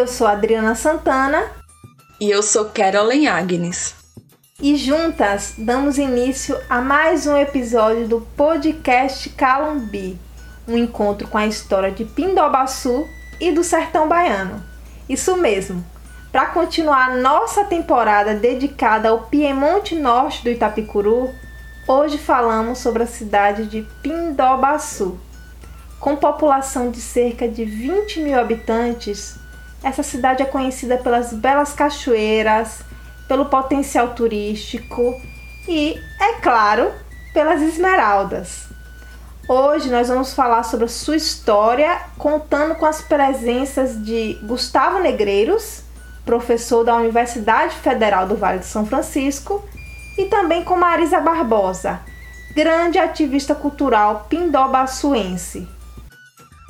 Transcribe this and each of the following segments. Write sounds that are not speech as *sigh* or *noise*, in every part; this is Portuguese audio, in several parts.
Eu sou Adriana Santana. E eu sou Carolyn Agnes. E juntas damos início a mais um episódio do podcast Calumbi, um encontro com a história de Pindobaçu e do sertão baiano. Isso mesmo, para continuar nossa temporada dedicada ao Piemonte Norte do Itapicuru, hoje falamos sobre a cidade de Pindobaçu. Com população de cerca de 20 mil habitantes, essa cidade é conhecida pelas belas cachoeiras, pelo potencial turístico e, é claro, pelas esmeraldas. Hoje nós vamos falar sobre a sua história, contando com as presenças de Gustavo Negreiros, professor da Universidade Federal do Vale de São Francisco, e também com Marisa Barbosa, grande ativista cultural pindobaçuense.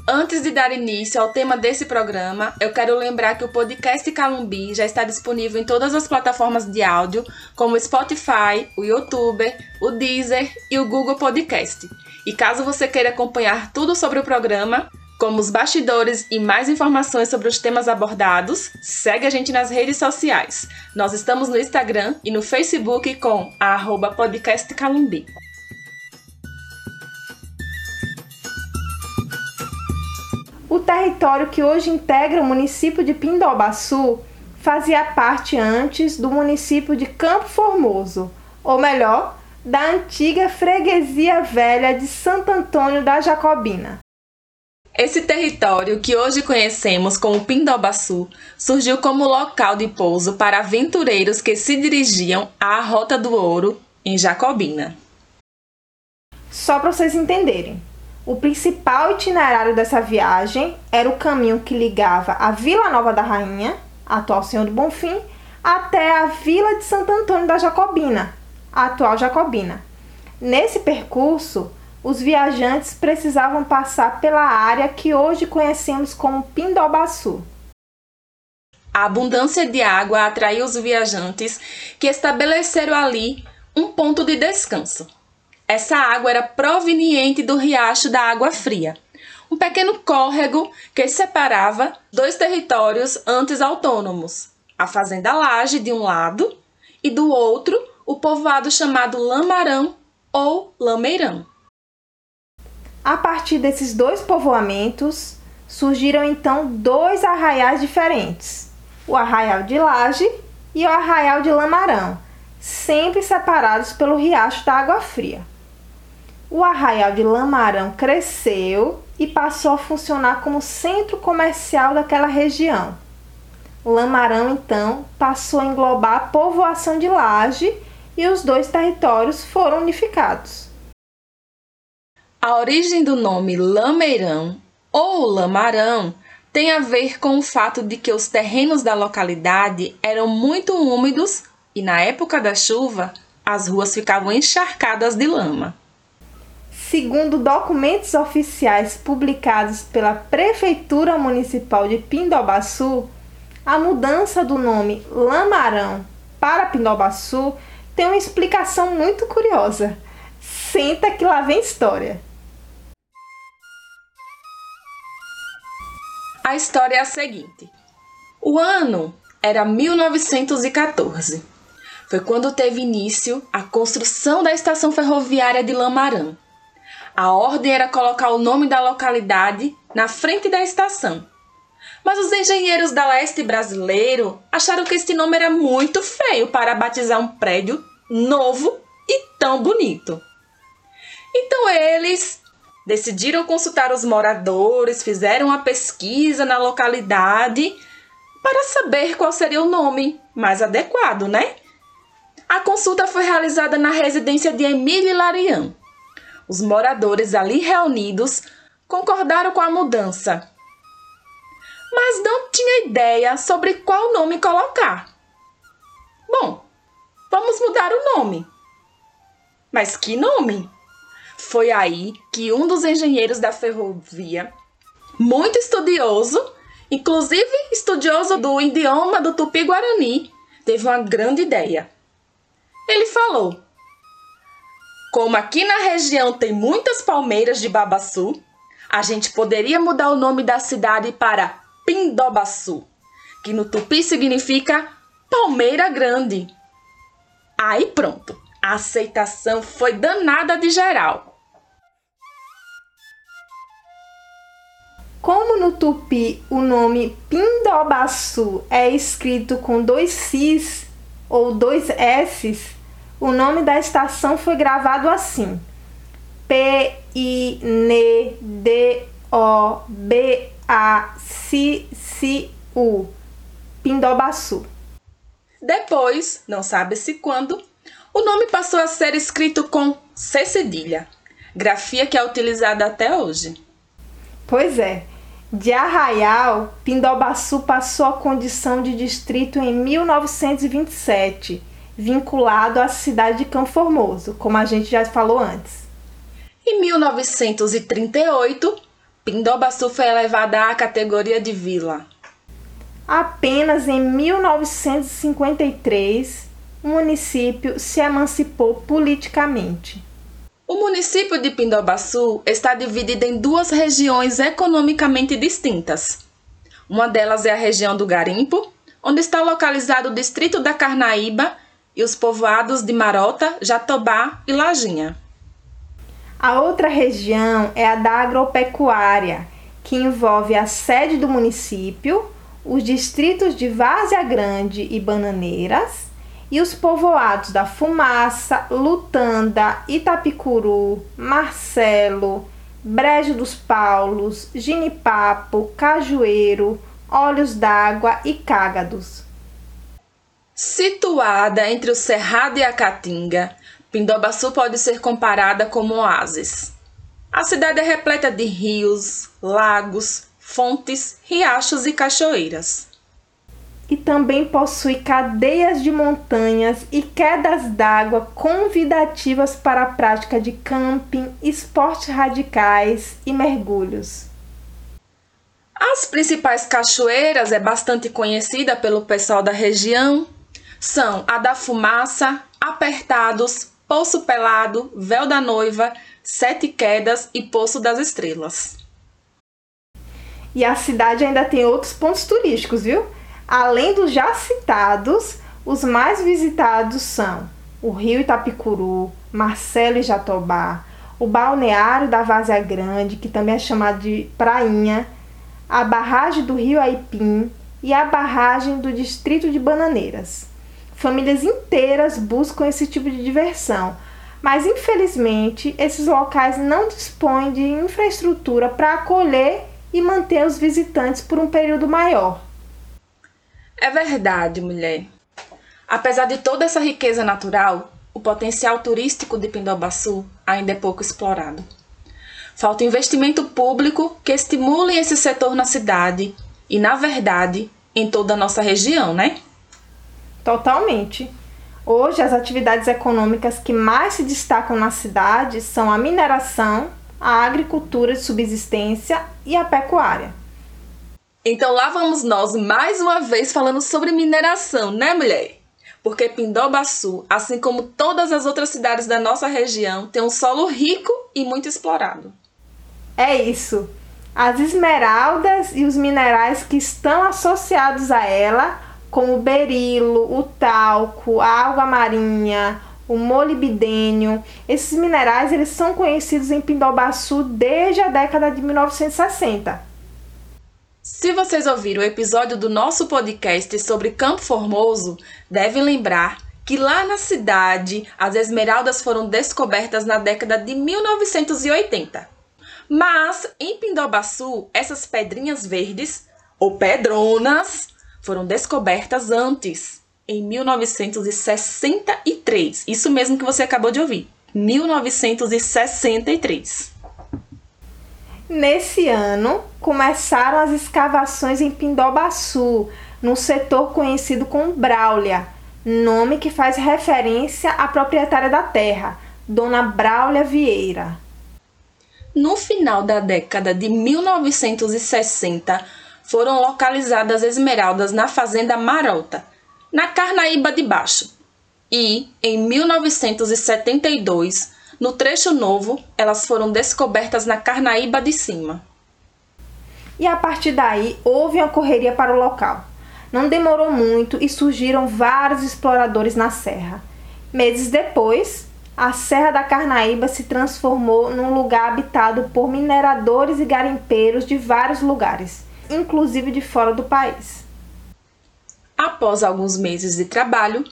Antes de dar início ao tema desse programa, eu quero lembrar que o podcast Calumbi já está disponível em todas as plataformas de áudio, como o Spotify, o YouTube, o Deezer e o Google Podcast. E caso você queira acompanhar tudo sobre o programa, como os bastidores e mais informações sobre os temas abordados, segue a gente nas redes sociais. Nós estamos no Instagram e no Facebook com a arroba podcast Calumbi. O território que hoje integra o município de Pindobaçu fazia parte antes do município de Campo Formoso, ou melhor, da antiga freguesia velha de Santo Antônio da Jacobina. Esse território, que hoje conhecemos como Pindobaçu, surgiu como local de pouso para aventureiros que se dirigiam à Rota do Ouro, em Jacobina. Só para vocês entenderem, o principal itinerário dessa viagem era o caminho que ligava a Vila Nova da Rainha, atual Senhor do Bonfim, até a Vila de Santo Antônio da Jacobina, atual Jacobina. Nesse percurso, os viajantes precisavam passar pela área que hoje conhecemos como Pindobaçu. A abundância de água atraiu os viajantes que estabeleceram ali um ponto de descanso. Essa água era proveniente do riacho da Água Fria, um pequeno córrego que separava dois territórios antes autônomos, a Fazenda Laje de um lado e do outro o povoado chamado Lamarão ou Lameirão. A partir desses dois povoamentos, surgiram então dois arraiais diferentes: o Arraial de Laje e o Arraial de Lamarão, sempre separados pelo riacho da Água Fria o arraial de Lamarão cresceu e passou a funcionar como centro comercial daquela região. Lamarão então passou a englobar a povoação de Laje e os dois territórios foram unificados. A origem do nome Lameirão ou Lamarão tem a ver com o fato de que os terrenos da localidade eram muito úmidos e na época da chuva as ruas ficavam encharcadas de lama. Segundo documentos oficiais publicados pela Prefeitura Municipal de Pindobaçu, a mudança do nome Lamarão para Pindobaçu tem uma explicação muito curiosa. Senta que lá vem história. A história é a seguinte: o ano era 1914. Foi quando teve início a construção da estação ferroviária de Lamarão a ordem era colocar o nome da localidade na frente da estação. Mas os engenheiros da leste brasileiro acharam que esse nome era muito feio para batizar um prédio novo e tão bonito. Então eles decidiram consultar os moradores, fizeram uma pesquisa na localidade para saber qual seria o nome mais adequado, né? A consulta foi realizada na residência de Emílio Larian. Os moradores ali reunidos concordaram com a mudança, mas não tinha ideia sobre qual nome colocar. Bom, vamos mudar o nome. Mas que nome? Foi aí que um dos engenheiros da ferrovia, muito estudioso, inclusive estudioso do idioma do tupi-guarani, teve uma grande ideia. Ele falou: como aqui na região tem muitas palmeiras de babaçu, a gente poderia mudar o nome da cidade para Pindobaçu. que no tupi significa palmeira grande. Aí pronto, a aceitação foi danada de geral. Como no tupi o nome Pindobaçu é escrito com dois Cs ou dois S's, o nome da estação foi gravado assim: P-I-N-D-O-B-A-C-C-U Pindobaçu. Depois, não sabe-se quando, o nome passou a ser escrito com C cedilha, grafia que é utilizada até hoje. Pois é, de Arraial, Pindobaçu passou a condição de distrito em 1927, vinculado à cidade de Campo Formoso, como a gente já falou antes. Em 1938, Pindobaçu foi elevada à categoria de vila. Apenas em 1953, o município se emancipou politicamente. O município de Pindobaçu está dividido em duas regiões economicamente distintas. Uma delas é a região do Garimpo, onde está localizado o distrito da Carnaíba e os povoados de Marota, Jatobá e Lajinha. A outra região é a da agropecuária, que envolve a sede do município, os distritos de Várzea Grande e Bananeiras e os povoados da Fumaça, Lutanda, Itapicuru, Marcelo, Brejo dos Paulos, Ginipapo, Cajueiro, Olhos d'Água e Cágados. Situada entre o Cerrado e a Caatinga, Pindobaçu pode ser comparada como oásis. A cidade é repleta de rios, lagos, fontes, riachos e cachoeiras. E também possui cadeias de montanhas e quedas d'água convidativas para a prática de camping, esportes radicais e mergulhos. As principais cachoeiras é bastante conhecida pelo pessoal da região. São a da Fumaça, Apertados, Poço Pelado, Véu da Noiva, Sete Quedas e Poço das Estrelas. E a cidade ainda tem outros pontos turísticos, viu? Além dos já citados, os mais visitados são o Rio Itapicuru, Marcelo e Jatobá, o balneário da Várzea Grande, que também é chamado de Prainha, a barragem do Rio Aipim e a barragem do distrito de Bananeiras. Famílias inteiras buscam esse tipo de diversão, mas infelizmente esses locais não dispõem de infraestrutura para acolher e manter os visitantes por um período maior. É verdade, mulher. Apesar de toda essa riqueza natural, o potencial turístico de Pindobaçu ainda é pouco explorado. Falta investimento público que estimule esse setor na cidade e, na verdade, em toda a nossa região, né? Totalmente. Hoje, as atividades econômicas que mais se destacam na cidade são a mineração, a agricultura de subsistência e a pecuária. Então lá vamos nós mais uma vez falando sobre mineração, né, mulher? Porque Pindobaçu, assim como todas as outras cidades da nossa região, tem um solo rico e muito explorado. É isso. As esmeraldas e os minerais que estão associados a ela, como o berilo, o talco, a água marinha, o molibdênio. Esses minerais eles são conhecidos em Pindobaçu desde a década de 1960. Se vocês ouviram o episódio do nosso podcast sobre Campo Formoso, devem lembrar que lá na cidade as esmeraldas foram descobertas na década de 1980. Mas em Pindobaçu, essas pedrinhas verdes, ou pedronas, foram descobertas antes em 1963. Isso mesmo que você acabou de ouvir. 1963. Nesse ano, começaram as escavações em Pindobaçu, no setor conhecido como Braulia, nome que faz referência à proprietária da terra, Dona Braulia Vieira. No final da década de 1960, foram localizadas esmeraldas na fazenda Marota, na Carnaíba de Baixo. E, em 1972, no trecho novo, elas foram descobertas na Carnaíba de Cima. E a partir daí, houve uma correria para o local. Não demorou muito e surgiram vários exploradores na serra. Meses depois, a Serra da Carnaíba se transformou num lugar habitado por mineradores e garimpeiros de vários lugares, inclusive de fora do país. Após alguns meses de trabalho,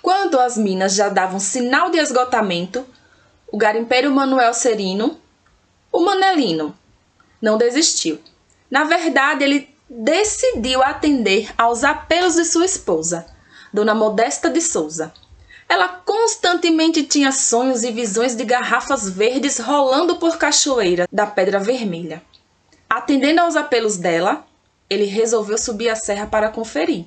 quando as minas já davam sinal de esgotamento, o garimpeiro Manuel Serino, o Manelino, não desistiu. Na verdade, ele decidiu atender aos apelos de sua esposa, Dona Modesta de Souza. Ela constantemente tinha sonhos e visões de garrafas verdes rolando por cachoeira da Pedra Vermelha. Atendendo aos apelos dela, ele resolveu subir a serra para conferir.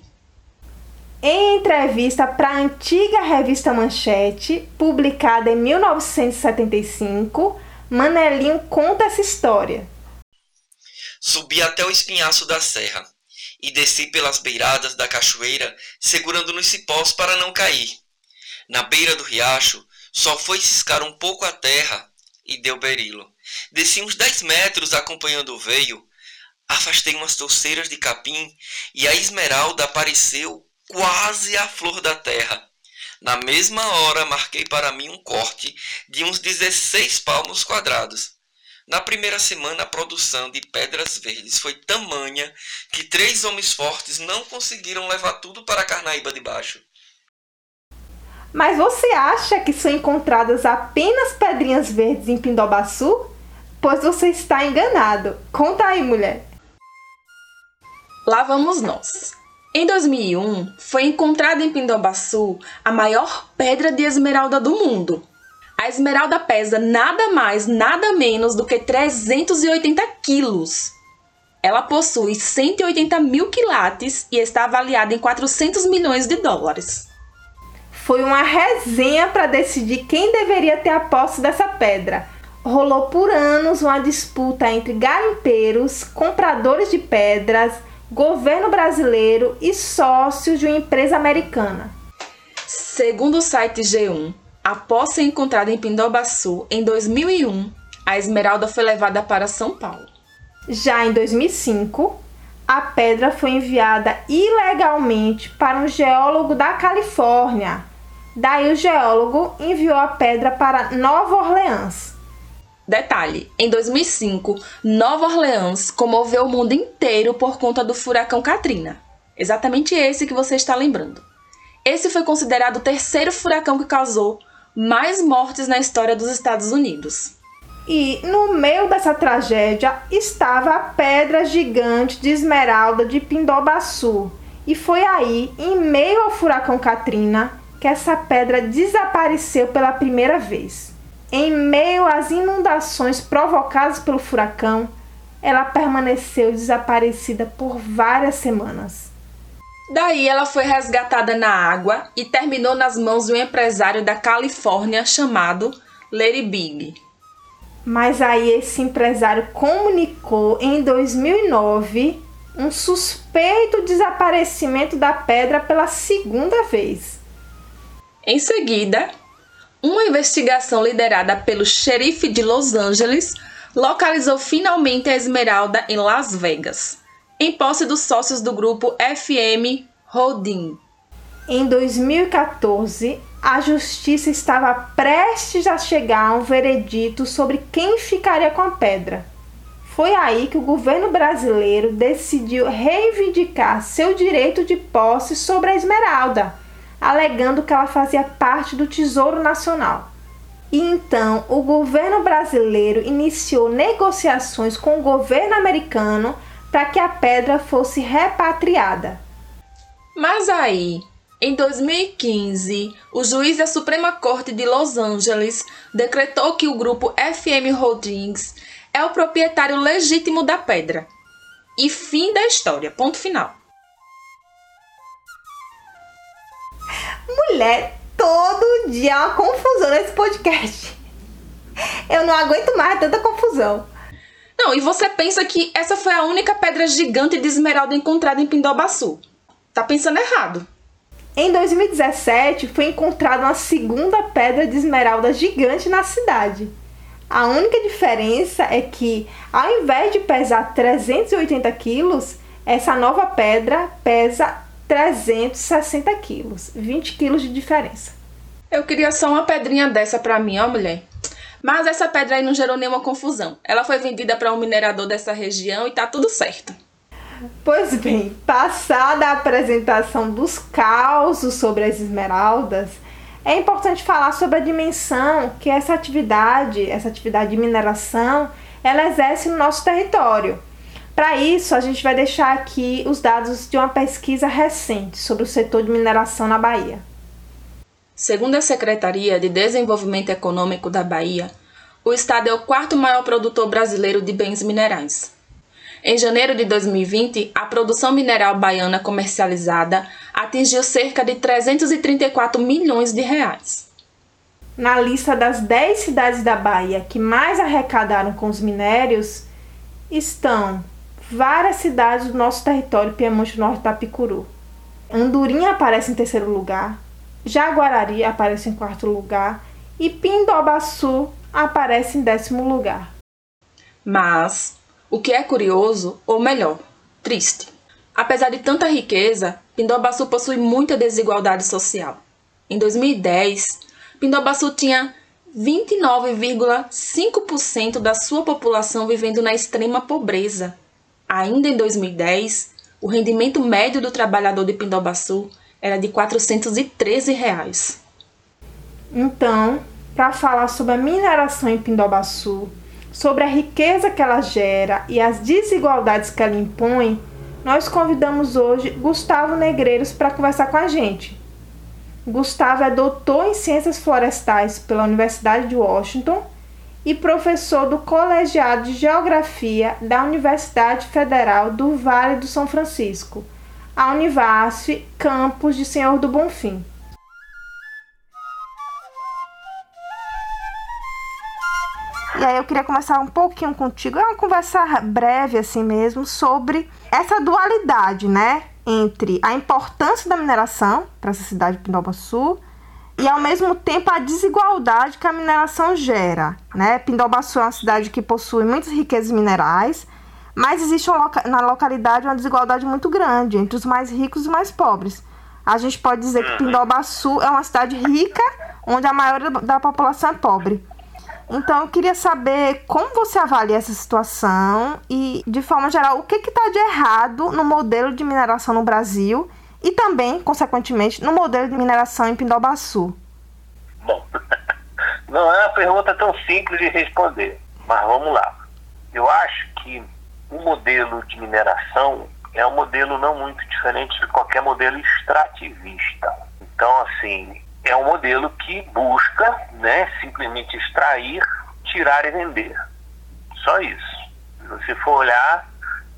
Em entrevista para a antiga revista Manchete, publicada em 1975, Manelinho conta essa história. Subi até o espinhaço da serra e desci pelas beiradas da cachoeira, segurando nos cipós para não cair. Na beira do riacho, só foi ciscar um pouco a terra e deu berilo. Desci uns dez metros acompanhando o veio, afastei umas touceiras de capim e a esmeralda apareceu quase a flor da terra. Na mesma hora marquei para mim um corte de uns 16 palmos quadrados. Na primeira semana, a produção de pedras verdes foi tamanha que três homens fortes não conseguiram levar tudo para a Carnaíba de Baixo. Mas você acha que são encontradas apenas pedrinhas verdes em Pindobaçu? Pois você está enganado. Conta aí, mulher. Lá vamos nós. Em 2001, foi encontrada em Pindobaçu a maior pedra de esmeralda do mundo. A esmeralda pesa nada mais, nada menos do que 380 quilos. Ela possui 180 mil quilates e está avaliada em 400 milhões de dólares. Foi uma resenha para decidir quem deveria ter a posse dessa pedra. Rolou por anos uma disputa entre garimpeiros, compradores de pedras, governo brasileiro e sócios de uma empresa americana. Segundo o site G1, após ser encontrada em Pindobaçu em 2001, a esmeralda foi levada para São Paulo. Já em 2005, a pedra foi enviada ilegalmente para um geólogo da Califórnia. Daí o geólogo enviou a pedra para Nova Orleans. Detalhe: em 2005, Nova Orleans comoveu o mundo inteiro por conta do furacão Katrina. Exatamente esse que você está lembrando. Esse foi considerado o terceiro furacão que causou mais mortes na história dos Estados Unidos. E no meio dessa tragédia estava a pedra gigante de esmeralda de Pindobaçu. E foi aí, em meio ao furacão Katrina, que essa pedra desapareceu pela primeira vez. Em meio às inundações provocadas pelo furacão, ela permaneceu desaparecida por várias semanas. Daí ela foi resgatada na água e terminou nas mãos de um empresário da Califórnia chamado Larry Big. Mas aí esse empresário comunicou em 2009 um suspeito desaparecimento da pedra pela segunda vez. Em seguida, uma investigação liderada pelo xerife de Los Angeles localizou finalmente a esmeralda em Las Vegas, em posse dos sócios do grupo FM Holding. Em 2014, a justiça estava prestes a chegar a um veredito sobre quem ficaria com a pedra. Foi aí que o governo brasileiro decidiu reivindicar seu direito de posse sobre a esmeralda alegando que ela fazia parte do Tesouro Nacional. E então o governo brasileiro iniciou negociações com o governo americano para que a pedra fosse repatriada. Mas aí, em 2015, o juiz da Suprema Corte de Los Angeles decretou que o grupo FM Holdings é o proprietário legítimo da pedra. E fim da história, ponto final. Mulher, todo dia é uma confusão nesse podcast. Eu não aguento mais tanta confusão. Não, e você pensa que essa foi a única pedra gigante de esmeralda encontrada em Pindobaçu. Tá pensando errado. Em 2017, foi encontrada uma segunda pedra de esmeralda gigante na cidade. A única diferença é que, ao invés de pesar 380 quilos, Essa nova pedra pesa 360 quilos, 20 quilos de diferença. Eu queria só uma pedrinha dessa para mim, ó mulher. Mas essa pedra aí não gerou nenhuma confusão. Ela foi vendida para um minerador dessa região e tá tudo certo. Pois bem, passada a apresentação dos causos sobre as esmeraldas, é importante falar sobre a dimensão que essa atividade, essa atividade de mineração, ela exerce no nosso território. Para isso, a gente vai deixar aqui os dados de uma pesquisa recente sobre o setor de mineração na Bahia. Segundo a Secretaria de Desenvolvimento Econômico da Bahia, o estado é o quarto maior produtor brasileiro de bens minerais. Em janeiro de 2020, a produção mineral baiana comercializada atingiu cerca de 334 milhões de reais. Na lista das 10 cidades da Bahia que mais arrecadaram com os minérios estão várias cidades do nosso território Piemonte Norte Tapicuru. Andorinha aparece em terceiro lugar, Jaguarari aparece em quarto lugar e Pindobaçu aparece em décimo lugar. Mas o que é curioso, ou melhor, triste. Apesar de tanta riqueza, Pindobaçu possui muita desigualdade social. Em 2010, Pindobaçu tinha 29,5% da sua população vivendo na extrema pobreza. Ainda em 2010, o rendimento médio do trabalhador de Pindobaçu era de 413 reais. Então, para falar sobre a mineração em Pindobaçu, sobre a riqueza que ela gera e as desigualdades que ela impõe, nós convidamos hoje Gustavo Negreiros para conversar com a gente. Gustavo é doutor em Ciências Florestais pela Universidade de Washington e professor do Colegiado de Geografia da Universidade Federal do Vale do São Francisco a Univasf, campus de Senhor do Bonfim. E aí eu queria conversar um pouquinho contigo, é uma conversa breve assim mesmo, sobre essa dualidade, né? Entre a importância da mineração para essa cidade de Pindobaçu e ao mesmo tempo a desigualdade que a mineração gera, né? Pindobaçu é uma cidade que possui muitas riquezas minerais, mas existe loca na localidade uma desigualdade muito grande entre os mais ricos e os mais pobres. A gente pode dizer que Pindobaçu é uma cidade rica, onde a maioria da população é pobre. Então, eu queria saber como você avalia essa situação e, de forma geral, o que está de errado no modelo de mineração no Brasil e também, consequentemente, no modelo de mineração em Pindobaçu. Bom, *laughs* não é uma pergunta tão simples de responder, mas vamos lá. Eu acho que o modelo de mineração é um modelo não muito diferente de qualquer modelo extrativista. Então, assim, é um modelo que busca né, simplesmente extrair, tirar e vender. Só isso. Se você for olhar,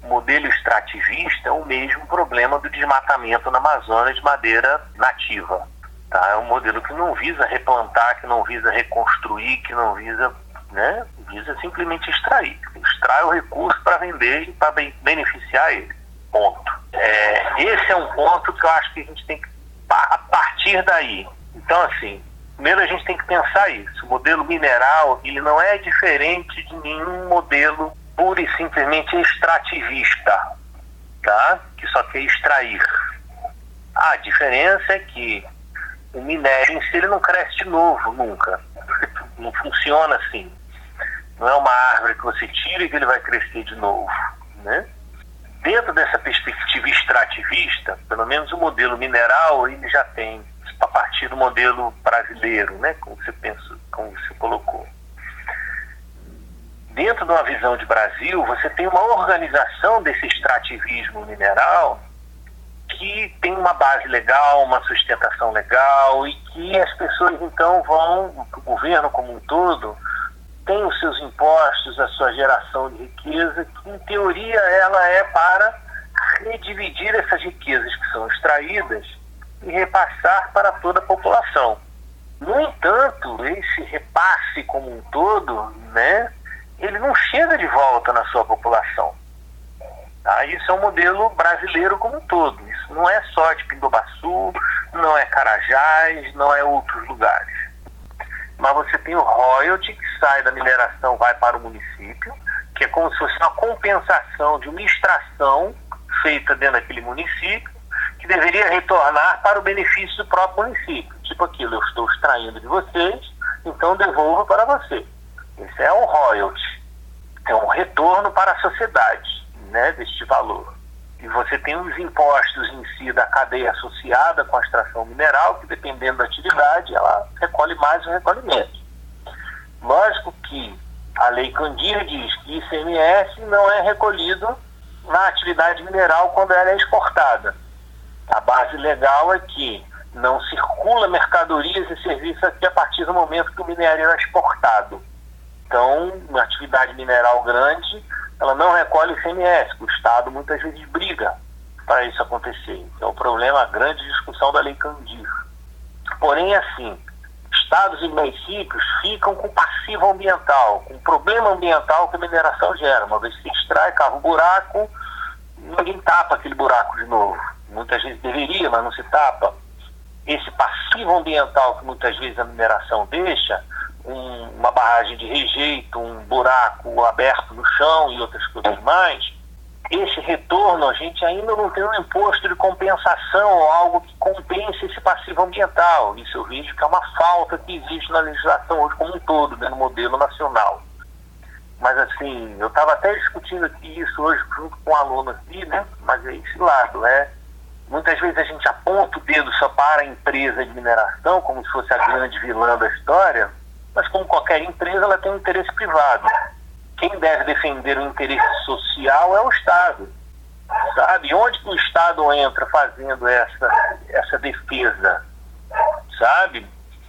modelo extrativista é o mesmo problema do desmatamento na Amazônia de madeira nativa. Tá? É um modelo que não visa replantar, que não visa reconstruir, que não visa né, visa simplesmente extrair. Extrai o recurso para vender e para beneficiar ele. Ponto. É, esse é um ponto que eu acho que a gente tem que, a partir daí. Então, assim, primeiro a gente tem que pensar isso. O modelo mineral, ele não é diferente de nenhum modelo pura e simplesmente extrativista, tá? Que só quer extrair. A diferença é que o minério em si ele não cresce de novo nunca. *laughs* Não funciona assim. Não é uma árvore que você tira e que ele vai crescer de novo. Né? Dentro dessa perspectiva extrativista, pelo menos o modelo mineral ele já tem, a partir do modelo brasileiro, né? como você pensa, como você colocou. Dentro de uma visão de Brasil, você tem uma organização desse extrativismo mineral que tem uma base legal, uma sustentação legal e que as pessoas então vão, o governo como um todo, tem os seus impostos, a sua geração de riqueza, que em teoria ela é para redividir essas riquezas que são extraídas e repassar para toda a população. No entanto, esse repasse como um todo, né, ele não chega de volta na sua população. Tá? Isso é um modelo brasileiro como um todo. Isso não é só de Pindobaçu, não é Carajás, não é outros lugares mas você tem o royalty que sai da mineração, vai para o município, que é como se fosse uma compensação de uma extração feita dentro daquele município que deveria retornar para o benefício do próprio município. Tipo aquilo, eu estou extraindo de vocês, então devolvo para você. Esse é um royalty, é um retorno para a sociedade né, deste valor. E você tem os impostos em si da cadeia associada com a extração mineral, que dependendo da atividade, ela recolhe mais ou recolhe menos. Lógico que a Lei Candir diz que ICMS não é recolhido na atividade mineral quando ela é exportada. A base legal é que não circula mercadorias e serviços aqui a partir do momento que o minério é exportado. Então, uma atividade mineral grande, ela não recolhe ICMS. O Estado muitas vezes briga para isso acontecer. Então, o problema, a grande discussão da Lei Candir. Porém, assim, estados e municípios ficam com passivo ambiental, com problema ambiental que a mineração gera. Uma vez que se extrai, cava um buraco, ninguém tapa aquele buraco de novo. Muitas vezes deveria, mas não se tapa. Esse passivo ambiental que muitas vezes a mineração deixa, um, uma barragem de rejeito, um buraco aberto no chão e outras coisas mais, esse retorno a gente ainda não tem um imposto de compensação ou algo que compense esse passivo ambiental. Isso eu vejo que é uma falta que existe na legislação hoje como um todo, né, no modelo nacional. Mas assim, eu estava até discutindo aqui isso hoje junto com um aluno aqui, né? Mas é esse lado, né? Muitas vezes a gente aponta o dedo só para a empresa de mineração, como se fosse a grande vilã da história, mas como qualquer empresa, ela tem um interesse privado. Quem deve defender o interesse social é o Estado. Sabe? Onde que o Estado entra fazendo essa, essa defesa? Sabe?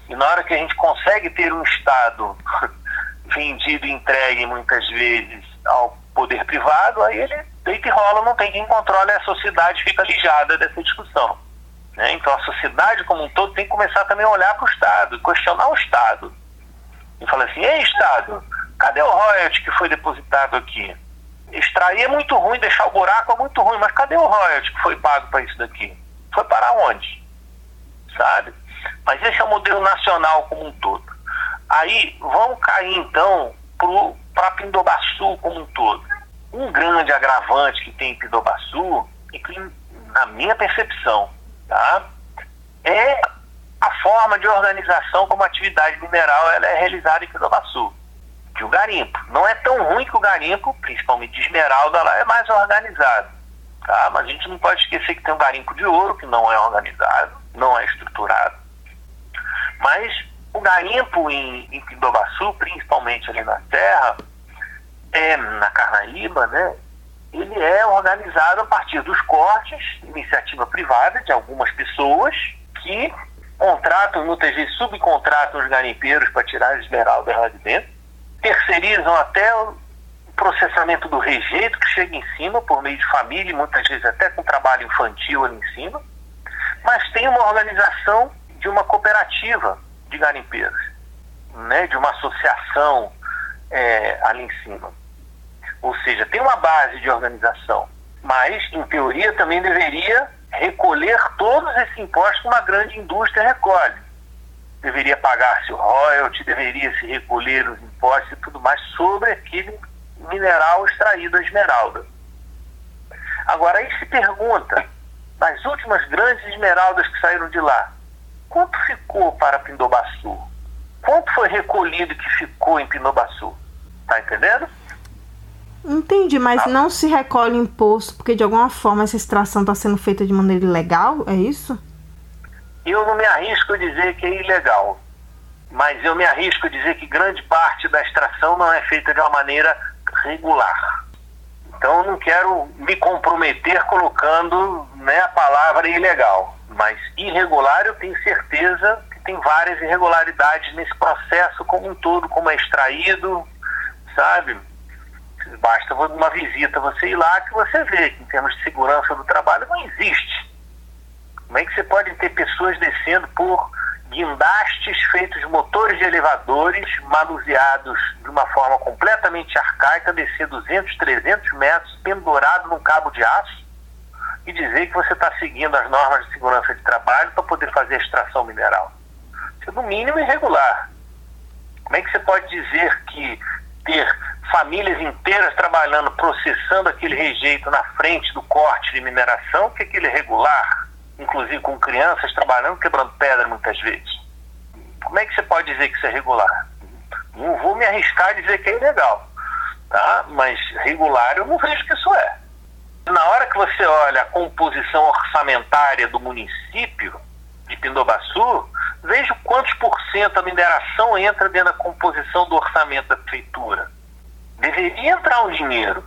E na hora que a gente consegue ter um Estado *laughs* vendido e entregue muitas vezes ao poder privado, aí ele deita e rola, não tem quem controle, a sociedade fica lijada dessa discussão. Né? Então a sociedade como um todo tem que começar também a olhar para o Estado, questionar o Estado e fala assim, ei Estado, cadê o royalty que foi depositado aqui? Extrair é muito ruim, deixar o buraco é muito ruim, mas cadê o royalty que foi pago para isso daqui? Foi para onde? Sabe? Mas esse é o modelo nacional como um todo. Aí vamos cair então para Pindobaçu como um todo. Um grande agravante que tem em Pindobaçu, e que, na minha percepção, tá, é a forma de organização como atividade mineral ela é realizada em Pindobaçu. Que o garimpo. Não é tão ruim que o garimpo, principalmente de esmeralda, lá é mais organizado. Tá? Mas a gente não pode esquecer que tem um garimpo de ouro, que não é organizado, não é estruturado. Mas o garimpo em, em principalmente ali na terra, é, na Carnaíba, né, ele é organizado a partir dos cortes, iniciativa privada de algumas pessoas que contratam, muitas vezes subcontratam os garimpeiros para tirar as esmeraldas lá de dentro, terceirizam até o processamento do rejeito que chega em cima por meio de família, muitas vezes até com trabalho infantil ali em cima, mas tem uma organização de uma cooperativa de garimpeiros, né, de uma associação é, ali em cima. Ou seja, tem uma base de organização, mas em teoria também deveria recolher todos esses impostos que uma grande indústria recolhe. Deveria pagar-se o royalty, deveria se recolher os impostos e tudo mais sobre aquele mineral extraído a esmeralda. Agora aí se pergunta, nas últimas grandes esmeraldas que saíram de lá, quanto ficou para Pindobaçu? Quanto foi recolhido que ficou em Pindobaçu? Tá entendendo? Entendi, mas ah. não se recolhe imposto porque de alguma forma essa extração está sendo feita de maneira ilegal, é isso? Eu não me arrisco a dizer que é ilegal, mas eu me arrisco a dizer que grande parte da extração não é feita de uma maneira regular. Então eu não quero me comprometer colocando né, a palavra ilegal, mas irregular eu tenho certeza que tem várias irregularidades nesse processo como um todo, como é extraído, sabe? Basta uma visita você ir lá que você vê que em termos de segurança do trabalho não existe. Como é que você pode ter pessoas descendo por guindastes feitos de motores de elevadores manuseados de uma forma completamente arcaica, descer 200, 300 metros pendurado num cabo de aço e dizer que você está seguindo as normas de segurança de trabalho para poder fazer extração mineral. Isso é no mínimo irregular. Como é que você pode dizer que ter famílias inteiras trabalhando, processando aquele rejeito na frente do corte de mineração, que é aquele regular, inclusive com crianças trabalhando, quebrando pedra muitas vezes. Como é que você pode dizer que isso é regular? Não vou me arriscar a dizer que é ilegal, tá? mas regular eu não vejo que isso é. Na hora que você olha a composição orçamentária do município de Pindobaçu, veja quantos por cento a mineração entra dentro da composição do orçamento da prefeitura. Deveria entrar um dinheiro.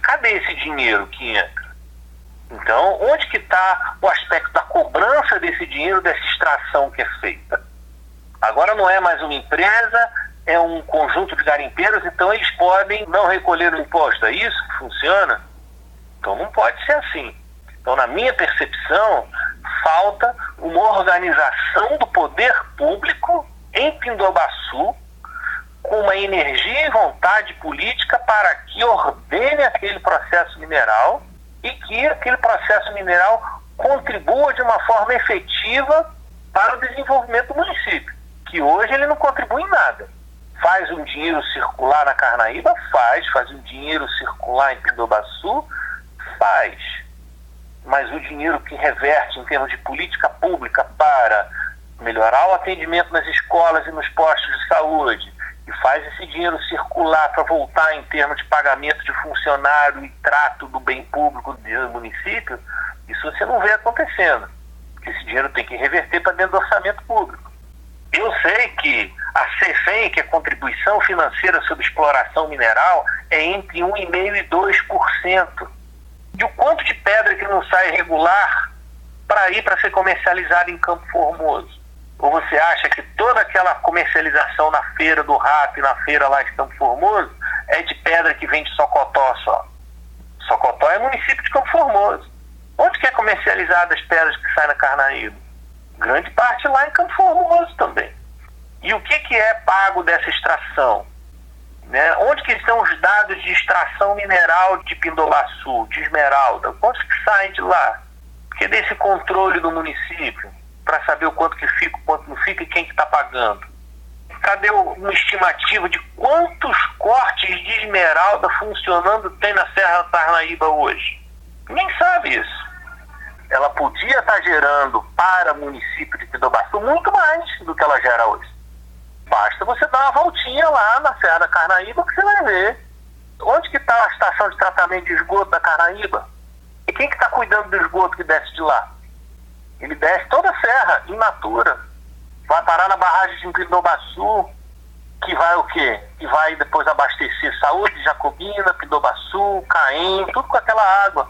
Cadê esse dinheiro que entra? Então, onde que está o aspecto da cobrança desse dinheiro, dessa extração que é feita? Agora não é mais uma empresa, é um conjunto de garimpeiros, então eles podem não recolher o imposto. É isso que funciona? Então não pode ser assim. Então, na minha percepção, falta uma organização do poder público em Pindobaçu com uma energia e vontade política para que ordene aquele processo mineral e que aquele processo mineral contribua de uma forma efetiva para o desenvolvimento do município, que hoje ele não contribui em nada. Faz um dinheiro circular na Carnaíba? Faz. Faz um dinheiro circular em Pindobaçu? Faz. Mas o dinheiro que reverte em termos de política pública para melhorar o atendimento nas escolas e nos postos de saúde, e faz esse dinheiro circular para voltar em termos de pagamento de funcionário e trato do bem público do município, isso você não vê acontecendo. Esse dinheiro tem que reverter para dentro do orçamento público. Eu sei que a CEFEM, que é a contribuição financeira sobre exploração mineral, é entre 1,5% e 2%. E o quanto de pedra que não sai regular para ir para ser comercializada em Campo Formoso? Ou você acha que toda aquela comercialização na feira do rato e na feira lá de Campo Formoso é de pedra que vem de Socotó só? Socotó é município de Campo Formoso. Onde que é comercializada as pedras que saem na Carnaíba? Grande parte lá em Campo Formoso também. E o que, que é pago dessa extração? Né? Onde que estão os dados de extração mineral de Pindobaçu, de Esmeralda? Quantos que saem de lá? Porque desse controle do município? para saber o quanto que fica, o quanto não fica e quem que está pagando? Cadê uma estimativa de quantos cortes de esmeralda funcionando tem na Serra da Parnaíba hoje? Ninguém sabe isso. Ela podia estar tá gerando para o município de Pidobaçu muito mais do que ela gera hoje. Basta você dar uma voltinha lá na Serra da Carnaíba que você vai ver. Onde que está a estação de tratamento de esgoto da Carnaíba? E quem que está cuidando do esgoto que desce de lá? Ele desce toda a serra, in natura. Vai parar na barragem de Pindobaçu, que vai o quê? Que vai depois abastecer Saúde, Jacobina, Pindobaçu, Caém, tudo com aquela água.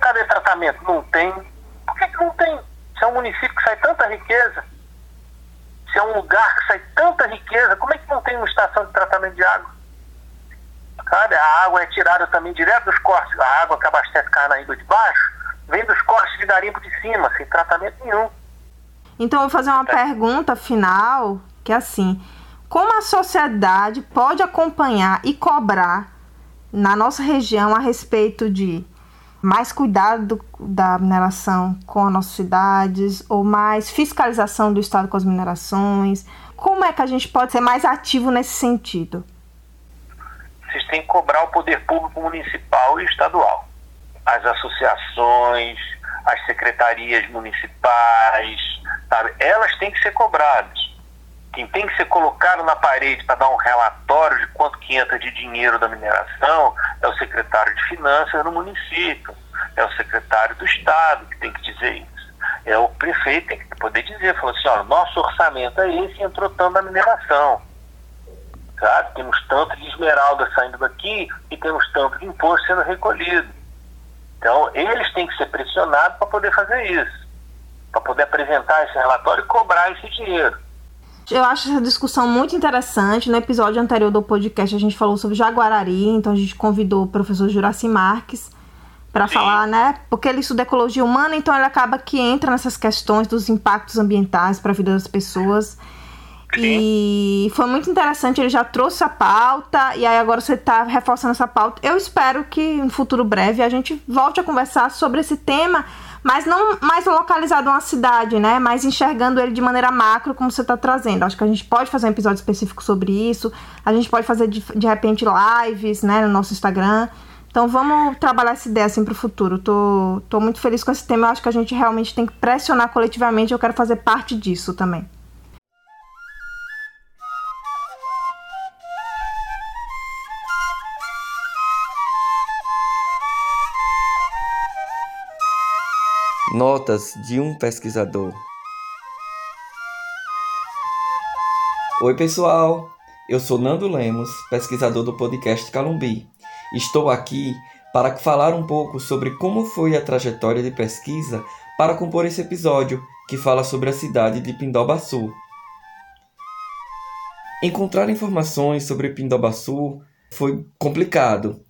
Cadê tratamento? Não tem. Por que, que não tem? Se é um município que sai tanta riqueza, se é um lugar que sai tanta riqueza, como é que não tem uma estação de tratamento de água? Sabe, a água é tirada também direto dos cortes, a água que abastece Carnaíba de baixo, vem dos cortes de garimpo de cima, sem tratamento nenhum. Então, eu vou fazer uma é. pergunta final, que é assim: como a sociedade pode acompanhar e cobrar na nossa região a respeito de mais cuidado da mineração com as nossas cidades ou mais fiscalização do Estado com as minerações? Como é que a gente pode ser mais ativo nesse sentido? Vocês têm que cobrar o poder público municipal e estadual as associações, as secretarias municipais, sabe? Elas têm que ser cobradas. Quem tem que ser colocado na parede para dar um relatório de quanto que entra de dinheiro da mineração é o secretário de finanças no município, é o secretário do Estado que tem que dizer isso. É o prefeito que tem que poder dizer, falou assim, ó, nosso orçamento é esse entrou tanto da mineração. Sabe? Temos tanto de esmeralda saindo daqui e temos tanto de imposto sendo recolhido. Então, eles têm que ser pressionados para poder fazer isso, para poder apresentar esse relatório e cobrar esse dinheiro. Eu acho essa discussão muito interessante. No episódio anterior do podcast, a gente falou sobre Jaguarari, então a gente convidou o professor Juraci Marques para falar, né? Porque ele estuda ecologia humana, então ele acaba que entra nessas questões dos impactos ambientais para a vida das pessoas. E foi muito interessante, ele já trouxe a pauta, e aí agora você está reforçando essa pauta. Eu espero que em futuro breve a gente volte a conversar sobre esse tema, mas não mais localizado uma cidade, né? Mas enxergando ele de maneira macro, como você está trazendo. Acho que a gente pode fazer um episódio específico sobre isso. A gente pode fazer de, de repente lives, né, no nosso Instagram. Então vamos trabalhar essa ideia assim para o futuro. Tô, tô muito feliz com esse tema. Eu acho que a gente realmente tem que pressionar coletivamente. Eu quero fazer parte disso também. Notas de um pesquisador. Oi, pessoal! Eu sou Nando Lemos, pesquisador do podcast Calumbi. Estou aqui para falar um pouco sobre como foi a trajetória de pesquisa para compor esse episódio que fala sobre a cidade de Pindobaçu. Encontrar informações sobre Pindobaçu foi complicado.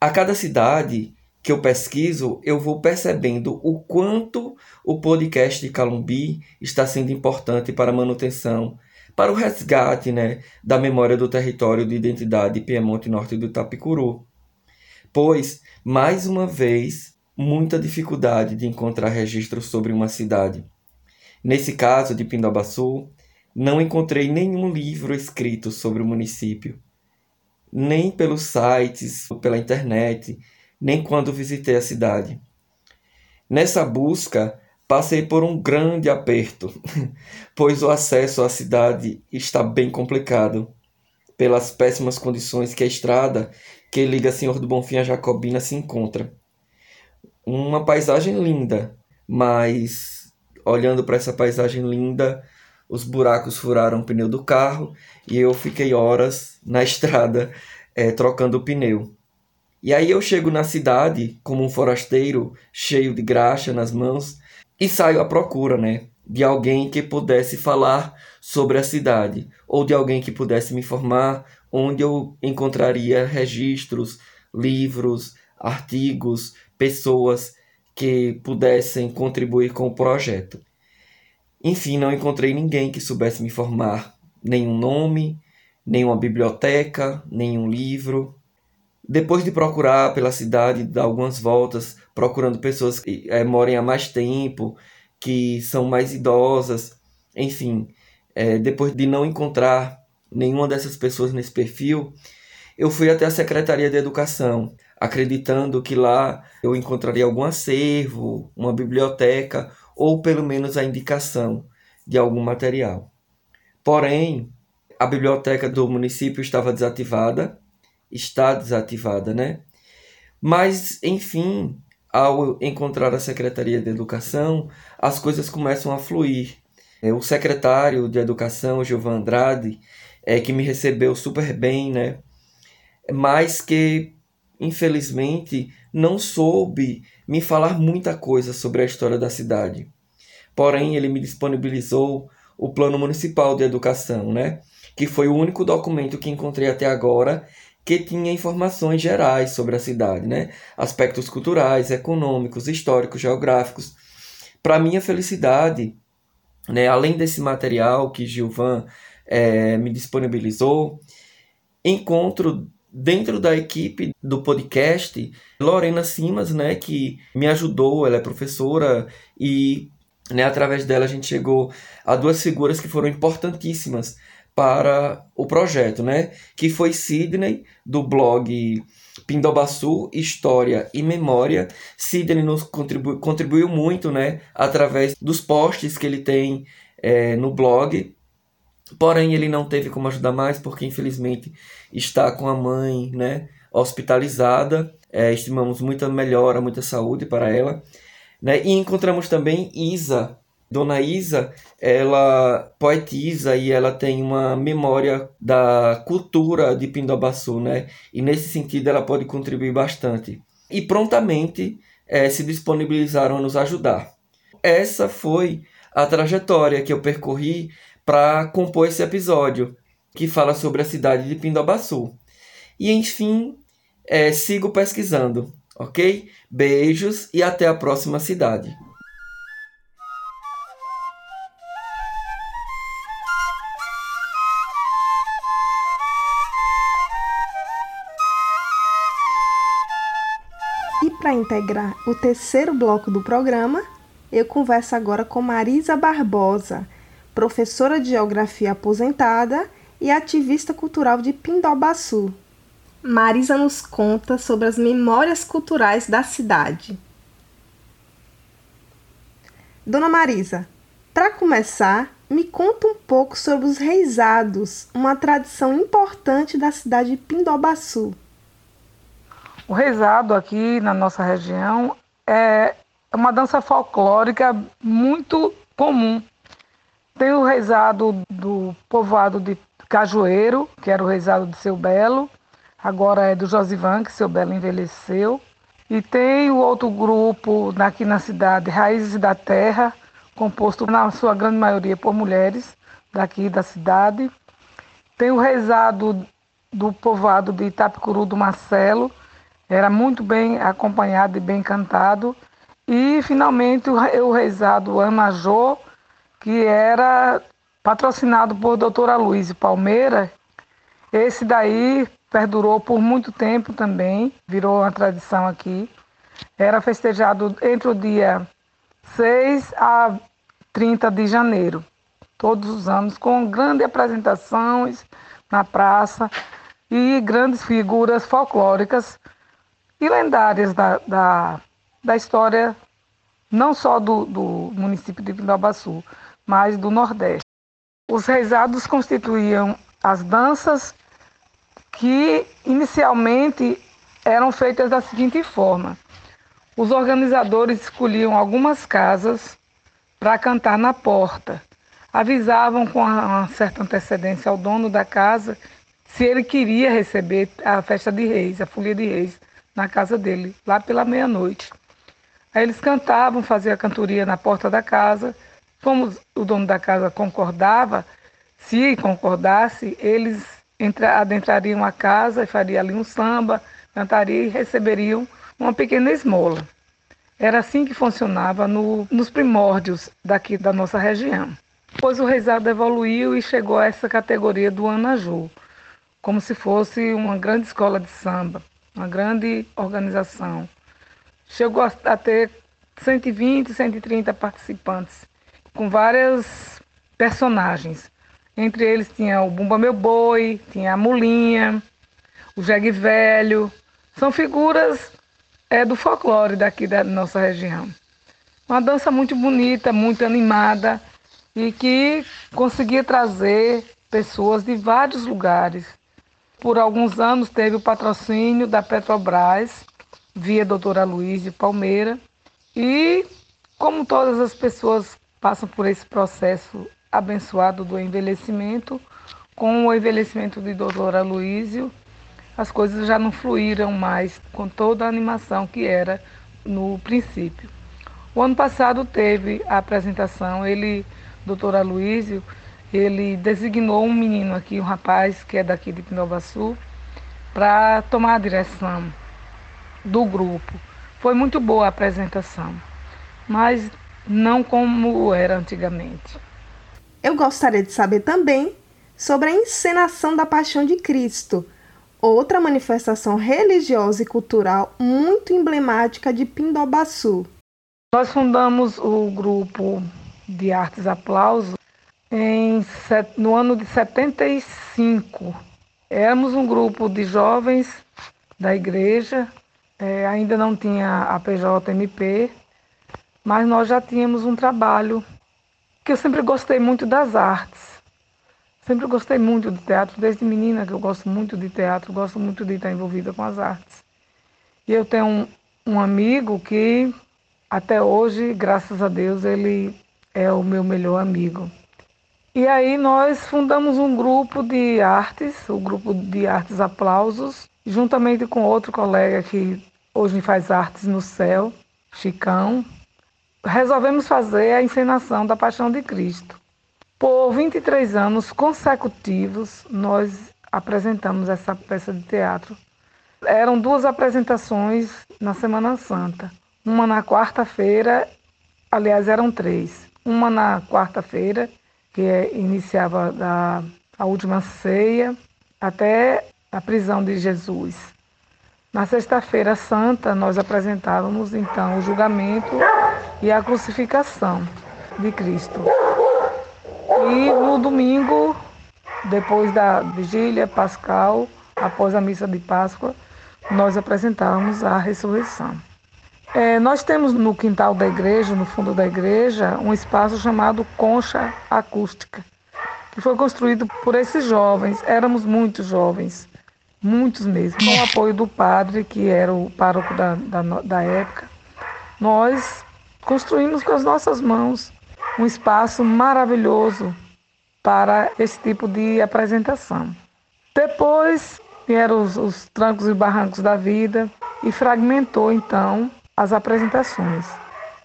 A cada cidade que eu pesquiso, eu vou percebendo o quanto o podcast de Calumbi está sendo importante para a manutenção, para o resgate né, da memória do território de identidade Piemonte Norte do Itapicuru. Pois, mais uma vez, muita dificuldade de encontrar registros sobre uma cidade. Nesse caso de Pindobaçu, não encontrei nenhum livro escrito sobre o município, nem pelos sites, pela internet, nem quando visitei a cidade. Nessa busca, passei por um grande aperto, *laughs* pois o acesso à cidade está bem complicado, pelas péssimas condições que a estrada que liga Senhor do Bonfim a Jacobina se encontra. Uma paisagem linda, mas olhando para essa paisagem linda, os buracos furaram o pneu do carro e eu fiquei horas na *laughs* estrada é, trocando o pneu. E aí eu chego na cidade como um forasteiro, cheio de graxa nas mãos, e saio à procura, né, de alguém que pudesse falar sobre a cidade, ou de alguém que pudesse me informar onde eu encontraria registros, livros, artigos, pessoas que pudessem contribuir com o projeto. Enfim, não encontrei ninguém que soubesse me informar, nenhum nome, nenhuma biblioteca, nenhum livro. Depois de procurar pela cidade, dar algumas voltas, procurando pessoas que é, morem há mais tempo, que são mais idosas, enfim, é, depois de não encontrar nenhuma dessas pessoas nesse perfil, eu fui até a Secretaria de Educação, acreditando que lá eu encontraria algum acervo, uma biblioteca ou pelo menos a indicação de algum material. Porém, a biblioteca do município estava desativada está desativada, né? Mas, enfim, ao encontrar a Secretaria de Educação, as coisas começam a fluir. É, o secretário de Educação, Gilvan Andrade, é, que me recebeu super bem, né? Mas que, infelizmente, não soube me falar muita coisa sobre a história da cidade. Porém, ele me disponibilizou o Plano Municipal de Educação, né? Que foi o único documento que encontrei até agora que tinha informações gerais sobre a cidade, né? Aspectos culturais, econômicos, históricos, geográficos. Para minha felicidade, né, além desse material que Gilvan é, me disponibilizou, encontro dentro da equipe do podcast Lorena Simas, né, que me ajudou, ela é professora e né, através dela a gente chegou a duas figuras que foram importantíssimas para o projeto, né? Que foi Sidney, do blog Pindobaçu, História e Memória. Sidney nos contribu contribuiu muito, né? Através dos posts que ele tem é, no blog. Porém, ele não teve como ajudar mais, porque infelizmente está com a mãe, né? Hospitalizada. É, estimamos muita melhora, muita saúde para ela. Né? E encontramos também Isa, Dona Isa, ela poetiza e ela tem uma memória da cultura de Pindobaçu, né? E nesse sentido ela pode contribuir bastante. E prontamente é, se disponibilizaram a nos ajudar. Essa foi a trajetória que eu percorri para compor esse episódio, que fala sobre a cidade de Pindobaçu. E enfim, é, sigo pesquisando, ok? Beijos e até a próxima cidade. Integrar o terceiro bloco do programa, eu converso agora com Marisa Barbosa, professora de Geografia aposentada e ativista cultural de Pindobaçu. Marisa nos conta sobre as memórias culturais da cidade. Dona Marisa, para começar, me conta um pouco sobre os reisados, uma tradição importante da cidade de Pindobaçu. O reisado aqui na nossa região é uma dança folclórica muito comum. Tem o reisado do povoado de Cajueiro, que era o reisado de Seu Belo, agora é do Josivan, que Seu Belo envelheceu. E tem o outro grupo aqui na cidade, Raízes da Terra, composto na sua grande maioria por mulheres daqui da cidade. Tem o rezado do povoado de Itapicuru do Marcelo, era muito bem acompanhado e bem cantado. E finalmente o rezado Anajô, que era patrocinado por doutora Luiz Palmeira. Esse daí perdurou por muito tempo também, virou uma tradição aqui. Era festejado entre o dia 6 a 30 de janeiro, todos os anos, com grandes apresentações na praça e grandes figuras folclóricas e lendárias da, da, da história, não só do, do município de Pindobaçu, mas do Nordeste. Os reisados constituíam as danças que inicialmente eram feitas da seguinte forma: os organizadores escolhiam algumas casas para cantar na porta. Avisavam com uma certa antecedência ao dono da casa se ele queria receber a festa de reis, a folia de reis, na casa dele, lá pela meia-noite. Aí eles cantavam, faziam a cantoria na porta da casa. Como o dono da casa concordava, se concordasse, eles adentrariam a casa e fariam ali um samba, cantariam e receberiam uma pequena esmola. Era assim que funcionava no, nos primórdios daqui da nossa região. Depois o reizado evoluiu e chegou a essa categoria do Anaju, como se fosse uma grande escola de samba, uma grande organização. Chegou a, ter 120, 130 participantes, com várias personagens. Entre eles tinha o Bumba Meu Boi, tinha a Mulinha, o Jegue Velho. São figuras é, do folclore daqui da nossa região. Uma dança muito bonita, muito animada e que conseguia trazer pessoas de vários lugares. Por alguns anos teve o patrocínio da Petrobras, via doutora Luiz de Palmeira. E como todas as pessoas passam por esse processo abençoado do envelhecimento, com o envelhecimento de doutora Luísio, as coisas já não fluíram mais com toda a animação que era no princípio. O ano passado teve a apresentação, ele, doutor Aloysio, ele designou um menino aqui, um rapaz que é daqui de Pindobaçu, para tomar a direção do grupo. Foi muito boa a apresentação, mas não como era antigamente. Eu gostaria de saber também sobre a encenação da Paixão de Cristo, outra manifestação religiosa e cultural muito emblemática de Pindobaçu. Nós fundamos o grupo de Artes Aplauso em, no ano de 75. Éramos um grupo de jovens da igreja, é, ainda não tinha a PJMP, mas nós já tínhamos um trabalho que eu sempre gostei muito das artes. Sempre gostei muito de teatro, desde menina que eu gosto muito de teatro, gosto muito de estar envolvida com as artes. E eu tenho um, um amigo que até hoje, graças a Deus, ele é o meu melhor amigo. E aí nós fundamos um grupo de artes, o grupo de artes Aplausos, juntamente com outro colega que hoje faz artes no céu, Chicão, resolvemos fazer a encenação da Paixão de Cristo. Por 23 anos consecutivos, nós apresentamos essa peça de teatro. Eram duas apresentações na Semana Santa. Uma na quarta-feira, aliás, eram três. Uma na quarta-feira, que iniciava da, a última ceia, até a prisão de Jesus. Na sexta-feira santa, nós apresentávamos então o julgamento e a crucificação de Cristo. E no domingo, depois da vigília pascal, após a missa de Páscoa, nós apresentávamos a ressurreição. É, nós temos no quintal da igreja, no fundo da igreja, um espaço chamado Concha Acústica, que foi construído por esses jovens. Éramos muitos jovens, muitos mesmo, com o apoio do padre, que era o pároco da, da, da época. Nós construímos com as nossas mãos um espaço maravilhoso para esse tipo de apresentação. Depois vieram os, os trancos e barrancos da vida e fragmentou então as apresentações.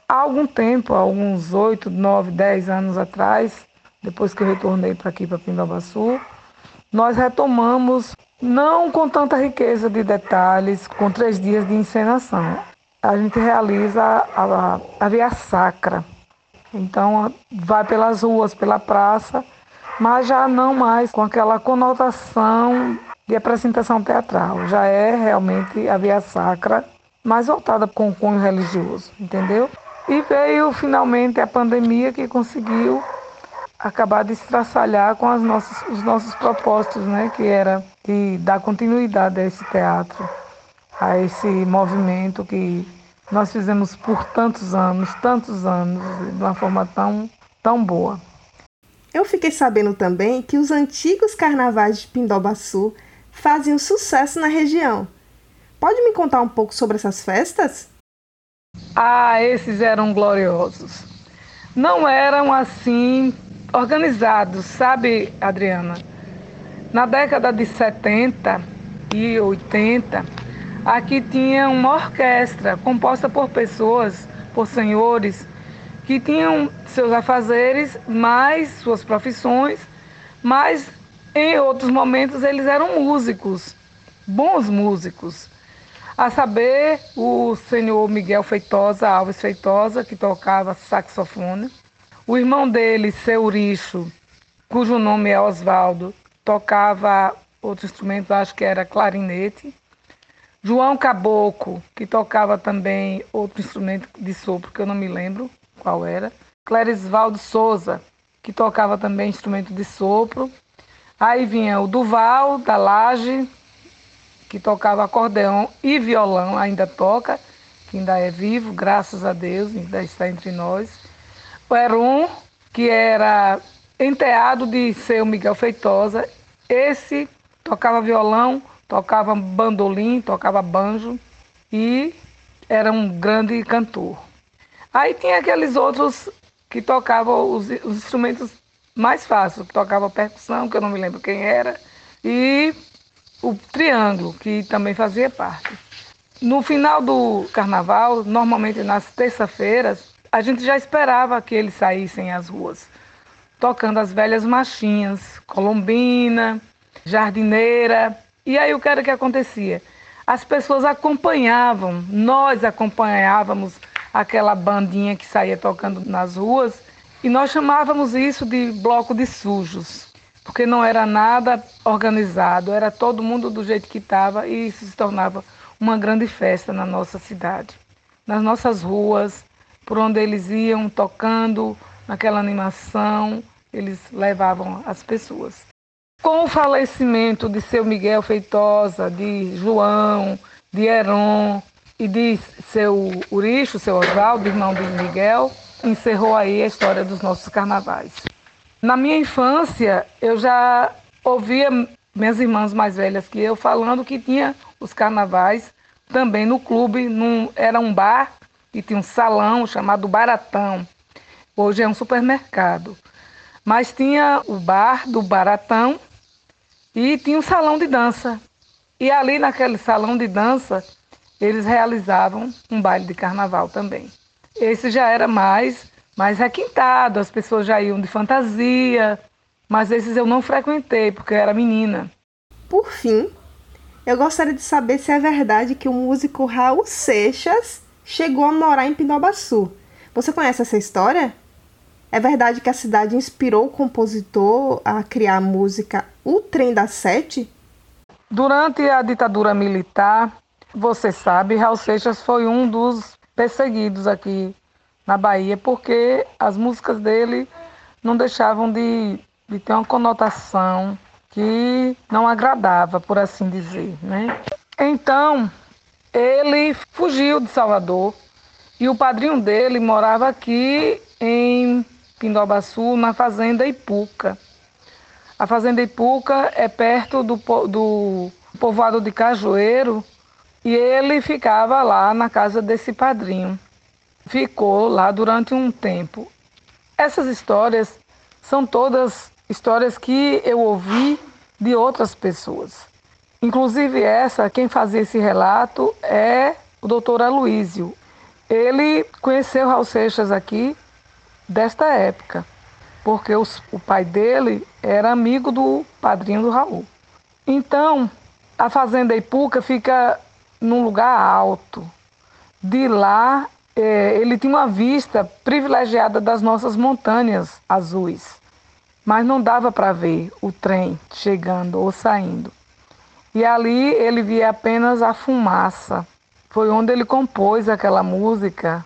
Há algum tempo, há alguns oito, nove, dez anos atrás, depois que eu retornei para aqui, para Pindobaçu, nós retomamos, não com tanta riqueza de detalhes, com três dias de encenação. A gente realiza a, a, a via sacra. Então, vai pelas ruas, pela praça, mas já não mais com aquela conotação de apresentação teatral. Já é realmente a via sacra, mais voltada com o cunho religioso, entendeu? E veio finalmente a pandemia que conseguiu acabar de estraçalhar com as nossas, os nossos propósitos, né? que era de dar continuidade a esse teatro, a esse movimento que nós fizemos por tantos anos, tantos anos, de uma forma tão, tão boa. Eu fiquei sabendo também que os antigos carnavais de Pindobaçu faziam sucesso na região. Pode me contar um pouco sobre essas festas? Ah, esses eram gloriosos. Não eram assim organizados, sabe, Adriana? Na década de 70 e 80, aqui tinha uma orquestra composta por pessoas, por senhores, que tinham seus afazeres, mais suas profissões, mas em outros momentos eles eram músicos, bons músicos. A saber, o senhor Miguel Feitosa, Alves Feitosa, que tocava saxofone, o irmão dele, seu Richo, cujo nome é Oswaldo, tocava outro instrumento, acho que era clarinete. João Caboclo, que tocava também outro instrumento de sopro, que eu não me lembro qual era. Clerisvaldo Souza, que tocava também instrumento de sopro. Aí vinha o Duval, da Laje, que tocava acordeão e violão, ainda toca, que ainda é vivo, graças a Deus, ainda está entre nós o Heron, que era enteado de seu Miguel Feitosa. Esse tocava violão, tocava bandolim, tocava banjo e era um grande cantor. Aí tinha aqueles outros que tocavam os, os instrumentos mais fáceis, que tocava percussão, que eu não me lembro quem era, e o triângulo, que também fazia parte. No final do carnaval, normalmente nas terça-feiras, a gente já esperava que eles saíssem às ruas, tocando as velhas marchinhas, colombina, jardineira. E aí o que era que acontecia? As pessoas acompanhavam, nós acompanhávamos aquela bandinha que saía tocando nas ruas e nós chamávamos isso de bloco de sujos, porque não era nada organizado, era todo mundo do jeito que estava e isso se tornava uma grande festa na nossa cidade. Nas nossas ruas, por onde eles iam tocando, naquela animação, eles levavam as pessoas. Com o falecimento de seu Miguel Feitosa, de João, de Heron e de seu Uricho, seu Oswaldo, irmão de Miguel, encerrou aí a história dos nossos carnavais. Na minha infância, eu já ouvia minhas irmãs mais velhas que eu falando que tinha os carnavais também no clube, num, era um bar e tinha um salão chamado Baratão. Hoje é um supermercado. Mas tinha o bar do Baratão e tinha um salão de dança. E ali naquele salão de dança, eles realizavam um baile de carnaval também. Esse já era mais, mais requintado, as pessoas já iam de fantasia, mas esses eu não frequentei porque eu era menina. Por fim, eu gostaria de saber se é verdade que o músico Raul Seixas chegou a morar em Pindobaçu. Você conhece essa história? É verdade que a cidade inspirou o compositor a criar a música O Trem da Sete? Durante a ditadura militar, você sabe, Raul Seixas foi um dos perseguidos aqui na Bahia, porque as músicas dele não deixavam de, de ter uma conotação que não agradava, por assim dizer, né? Então, ele fugiu de Salvador e o padrinho dele morava aqui em Pindobaçu, na fazenda Ipuca. A fazenda Ipuca é perto do, do povoado de Cajueiro e ele ficava lá na casa desse padrinho. Ficou lá durante um tempo. Essas histórias são todas histórias que eu ouvi de outras pessoas. Inclusive essa, quem fazia esse relato é o doutor Aloísio. Ele conheceu Raul Seixas aqui desta época, porque os, o pai dele era amigo do padrinho do Raul. Então, a fazenda Ipuca fica num lugar alto. De lá, é, ele tinha uma vista privilegiada das nossas montanhas azuis, mas não dava para ver o trem chegando ou saindo. E ali ele via apenas a fumaça. Foi onde ele compôs aquela música.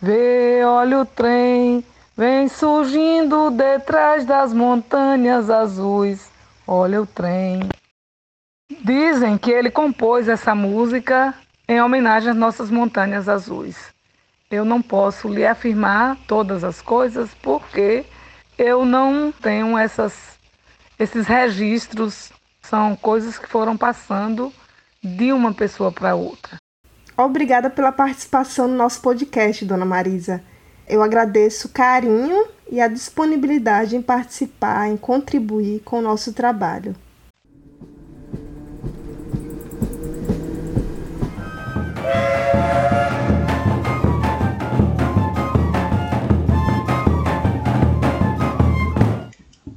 Vê, olha o trem, vem surgindo detrás das montanhas azuis. Olha o trem. Dizem que ele compôs essa música em homenagem às nossas montanhas azuis. Eu não posso lhe afirmar todas as coisas porque eu não tenho essas, esses registros são coisas que foram passando de uma pessoa para outra. Obrigada pela participação no nosso podcast, Dona Marisa. Eu agradeço o carinho e a disponibilidade em participar, em contribuir com o nosso trabalho.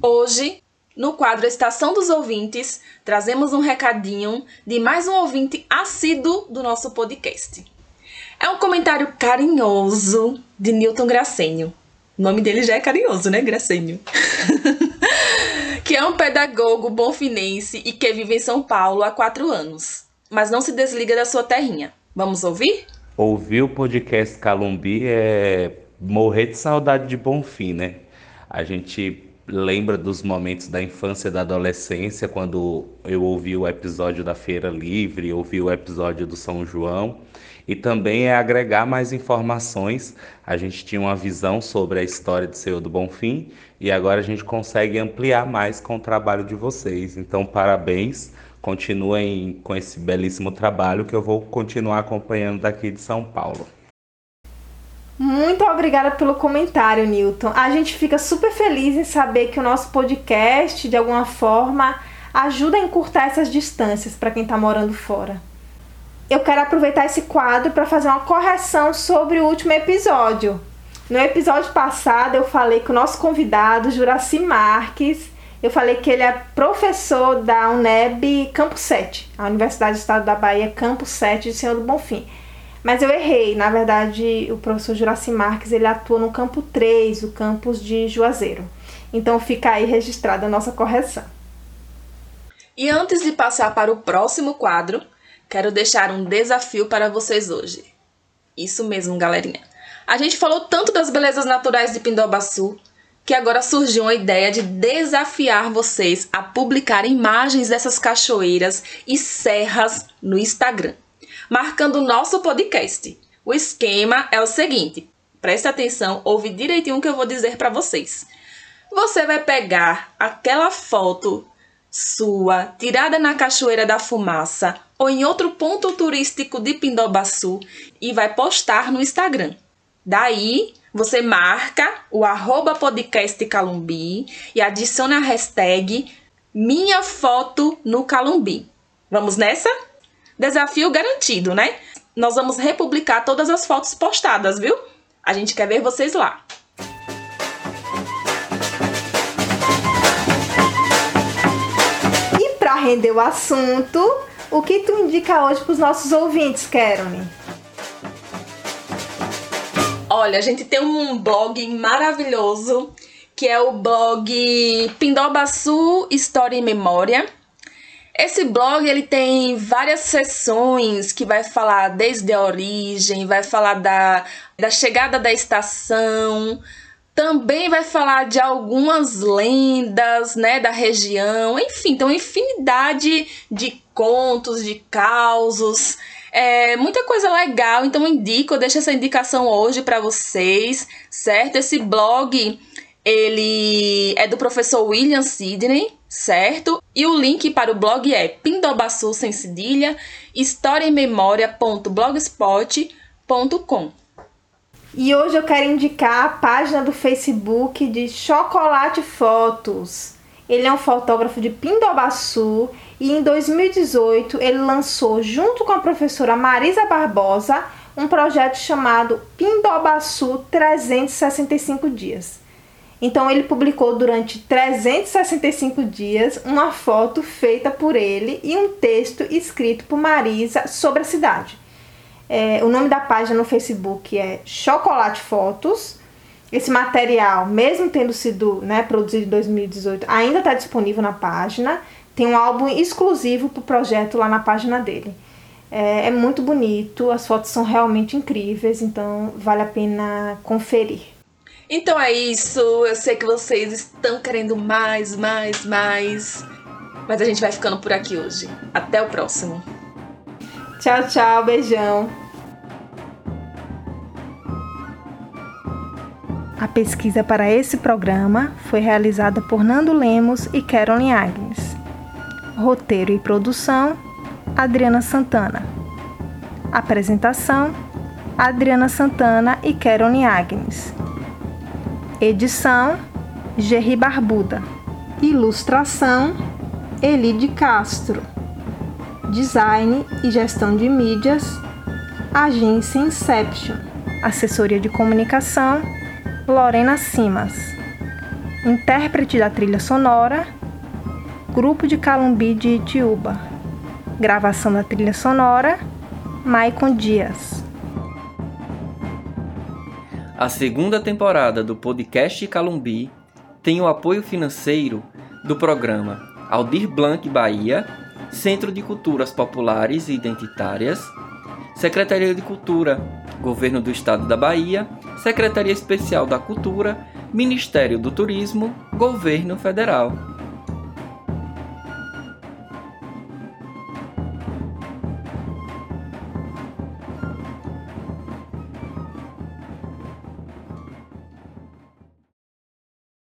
Hoje no quadro Estação dos Ouvintes, trazemos um recadinho de mais um ouvinte assíduo do nosso podcast. É um comentário carinhoso de Newton Gracênio. O nome dele já é carinhoso, né, Gracênio? *laughs* que é um pedagogo bonfinense e que vive em São Paulo há quatro anos, mas não se desliga da sua terrinha. Vamos ouvir? Ouvir o podcast Calumbi é morrer de saudade de Bonfim, né? A gente lembra dos momentos da infância e da adolescência, quando eu ouvi o episódio da Feira Livre, ouvi o episódio do São João, e também é agregar mais informações. A gente tinha uma visão sobre a história de Senhor do Bonfim e agora a gente consegue ampliar mais com o trabalho de vocês. Então, parabéns, continuem com esse belíssimo trabalho que eu vou continuar acompanhando daqui de São Paulo. Muito obrigada pelo comentário, Newton. A gente fica super feliz em saber que o nosso podcast, de alguma forma, ajuda a encurtar essas distâncias para quem está morando fora. Eu quero aproveitar esse quadro para fazer uma correção sobre o último episódio. No episódio passado, eu falei que o nosso convidado, Juraci Marques, eu falei que ele é professor da UNEB Campo 7, a Universidade do Estado da Bahia, Campo 7 de Senhor do Bonfim. Mas eu errei. Na verdade, o professor Juraci Marques ele atua no campo 3, o campus de Juazeiro. Então fica aí registrada a nossa correção. E antes de passar para o próximo quadro, quero deixar um desafio para vocês hoje. Isso mesmo, galerinha. A gente falou tanto das belezas naturais de Pindobaçu que agora surgiu uma ideia de desafiar vocês a publicar imagens dessas cachoeiras e serras no Instagram marcando o nosso podcast. O esquema é o seguinte: preste atenção, ouve direitinho o que eu vou dizer para vocês. Você vai pegar aquela foto sua tirada na Cachoeira da Fumaça ou em outro ponto turístico de Pindobaçu e vai postar no Instagram. Daí, você marca o arroba podcast Calumbi e adiciona a hashtag minha foto no Calumbi. Vamos nessa? Desafio garantido, né? Nós vamos republicar todas as fotos postadas, viu? A gente quer ver vocês lá. E para render o assunto, o que tu indica hoje para os nossos ouvintes, Kerone? Olha, a gente tem um blog maravilhoso que é o blog Pindobaçu História e Memória Esse blog ele tem várias sessões que vai falar desde a origem, vai falar da, da chegada da estação, também vai falar de algumas lendas, né, da região, enfim, então infinidade de contos, de causos, é, muita coisa legal. Então indico, eu deixo essa indicação hoje para vocês, certo? Esse blog ele é do professor William Sidney, certo? E o link para o blog é pindobaçu sem cedilha, historiaemmemoria.blogspot.com. E hoje eu quero indicar a página do Facebook de Chocolate Fotos. Ele é um fotógrafo de Pindobaçu e em 2018 ele lançou, junto com a professora Marisa Barbosa, um projeto chamado Pindobaçu 365 Dias. Então ele publicou durante 365 dias uma foto feita por ele e um texto escrito por Marisa sobre a cidade. É, o nome da página no Facebook é Chocolate Fotos. Esse material, mesmo tendo sido né, produzido em 2018, ainda está disponível na página. Tem um álbum exclusivo para o projeto lá na página dele. É, é muito bonito, as fotos são realmente incríveis, então vale a pena conferir. Então é isso. Eu sei que vocês estão querendo mais, mais, mais. Mas a gente vai ficando por aqui hoje. Até o próximo. Tchau, tchau. Beijão. A pesquisa para esse programa foi realizada por Nando Lemos e Carolyn Agnes. Roteiro e produção: Adriana Santana. Apresentação: Adriana Santana e Carolyn Agnes. Edição: Gerry Barbuda. Ilustração: Eli de Castro. Design e gestão de mídias: Agência Inception. Assessoria de comunicação: Lorena Simas. Intérprete da trilha sonora: Grupo de Calumbi de Itiúba. Gravação da trilha sonora: Maicon Dias. A segunda temporada do podcast Calumbi tem o apoio financeiro do programa Aldir Blanc Bahia, Centro de Culturas Populares e Identitárias, Secretaria de Cultura, Governo do Estado da Bahia, Secretaria Especial da Cultura, Ministério do Turismo, Governo Federal.